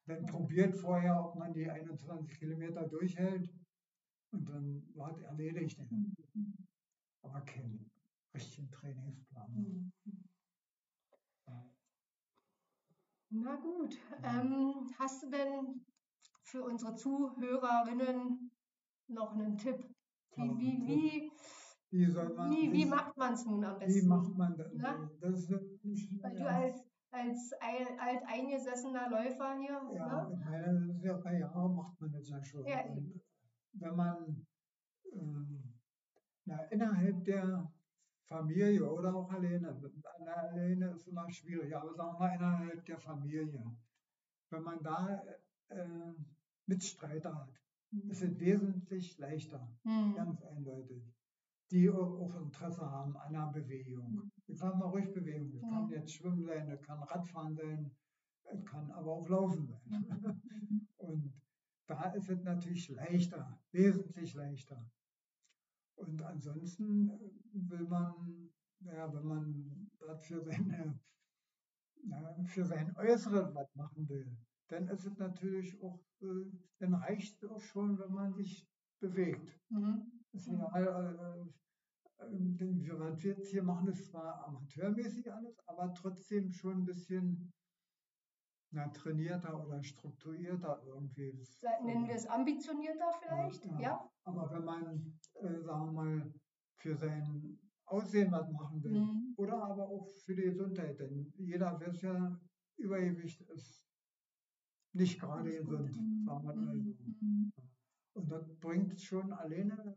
Dann probiert vorher, ob man die 21 Kilometer durchhält und dann war es erledigt. Hm. Aber keinen richtigen Trainingsplan. Hm. Ja. Na gut. Ähm, hast du denn für unsere Zuhörerinnen noch einen Tipp? Wie, Ja, wie, wie, Wie man wie, wie macht man es nun am wie besten? macht man das? Na? Das ist nicht, Weil du ja, als, als ein, alteingesessener Läufer hier, Ja, ne? meine, das ist ja bei Jahren macht man das ja schon. Ja, Und wenn man ähm, na, innerhalb der Familie oder auch alleine, alleine ist immer schwierig, aber sagen wir innerhalb der Familie, wenn man da äh, Mitstreiter hat, es wesentlich leichter, Hm. ganz eindeutig, die auch, Interesse haben an einer Bewegung. Ich sage mal ruhig Bewegung, das kann Mhm. jetzt Schwimmen sein, das kann Radfahren sein, es kann aber auch Laufen sein. Mhm. [laughs] Und da ist es natürlich leichter, wesentlich leichter. Und ansonsten äh, will man, ja, wenn man das für seine, [laughs] ja, für sein Äußeres was machen will, dann ist es natürlich auch, äh, dann reicht es auch schon, wenn man sich bewegt. Mhm. Ist egal, äh, äh, was wir jetzt hier machen, ist zwar amateurmäßig alles, aber trotzdem schon ein bisschen na, trainierter oder strukturierter irgendwie. Nennen wir es ambitionierter vielleicht? ja. Ja? Aber wenn man, äh, sagen wir mal, für sein Aussehen was machen will, Mhm. oder aber auch für die Gesundheit, denn jeder weiß ja, Übergewicht ist nicht gerade gesund, Mhm. sagen wir mal so. Und das bringt schon alleine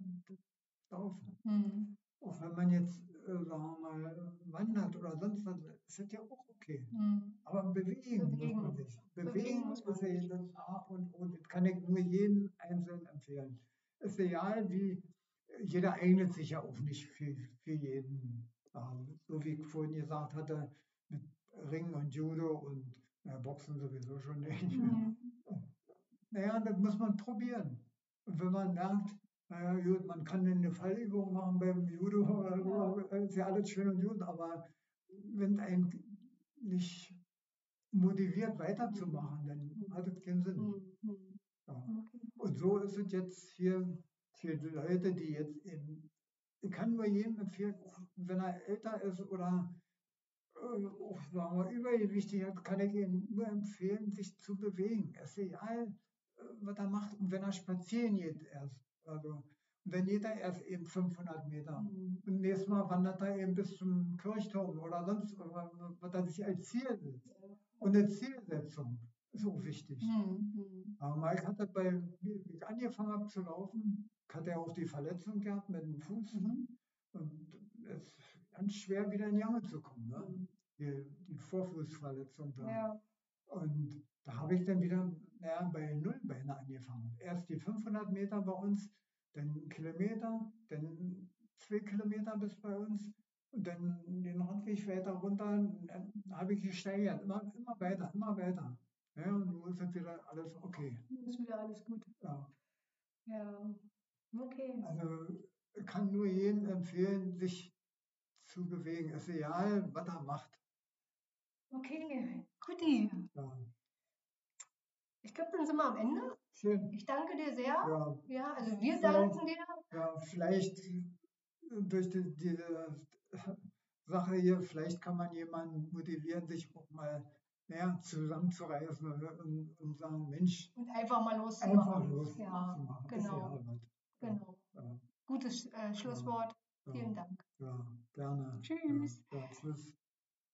darauf. Mhm. Auch wenn man jetzt, äh, sagen wir mal, wandert oder sonst was, ist das ja auch okay. Mhm. Aber bewegen, Bewegen. muss man sich. Bewegen muss man sich. das A und O. Das kann ich nur jedem Einzelnen empfehlen. Ist egal, wie jeder eignet sich ja auch nicht für, für jeden. Ähm, so wie ich vorhin gesagt hatte, mit Ring und Judo und ja, Boxen sowieso schon nicht. Mhm. [laughs] Naja, das muss man probieren. Und wenn man merkt, naja, gut, man kann eine Fallübung machen beim Judo [laughs] oder so, ist ja alles schön und gut, aber wenn ein nicht motiviert weiterzumachen, dann hat es keinen Sinn. Mhm. Ja. Und so ist es jetzt hier für die Leute, die jetzt in, ich kann nur jedem empfehlen, wenn er älter ist oder sagen wir, übergewichtig hat, kann ich ihm nur empfehlen, sich zu bewegen. Es ist egal, äh, was er macht. Und wenn er spazieren geht erst. Also, dann geht er erst eben 500 Meter. Mhm. Und nächstes Mal wandert er eben bis zum Kirchturm oder sonst, was er sich als Ziel setzt. Und eine Zielsetzung ist auch wichtig. Mhm. Aber Mike hatte bei, wie ich angefangen habe zu laufen, hat er auch die Verletzung gehabt mit dem Fuß. Mhm. Und es ganz schwer wieder in die Jange zu kommen. Ne? Mhm. Die, die Vorfußverletzung da. Ja. Und da habe ich dann wieder naja, bei Nullbeine angefangen. Erst die 500 Meter bei uns, dann einen Kilometer, dann zwei Kilometer bis bei uns und dann den Rundweg weiter runter. Dann habe ich gesteigert, immer, immer weiter, immer weiter. Ja, und nun ist wieder alles okay. Ist wieder alles gut. Ja. Ja. Okay. Also kann nur jedem empfehlen, sich zu bewegen. Es ist egal, was er macht. Okay. Guti. Ja. Ich glaube, dann sind wir am Ende. Schön. Ich danke dir sehr. Ja, Ja, also wir danken dir. ja, vielleicht durch die, diese Sache hier, vielleicht kann man jemanden motivieren, sich auch mal naja, zusammenzureißen und, und sagen, Mensch, Und einfach mal loszumachen. einfach los Ja, genau. genau. Ja, Gutes äh, Schlusswort. Vielen Dank. ja, gerne. Tschüss. Ja, ja, tschüss.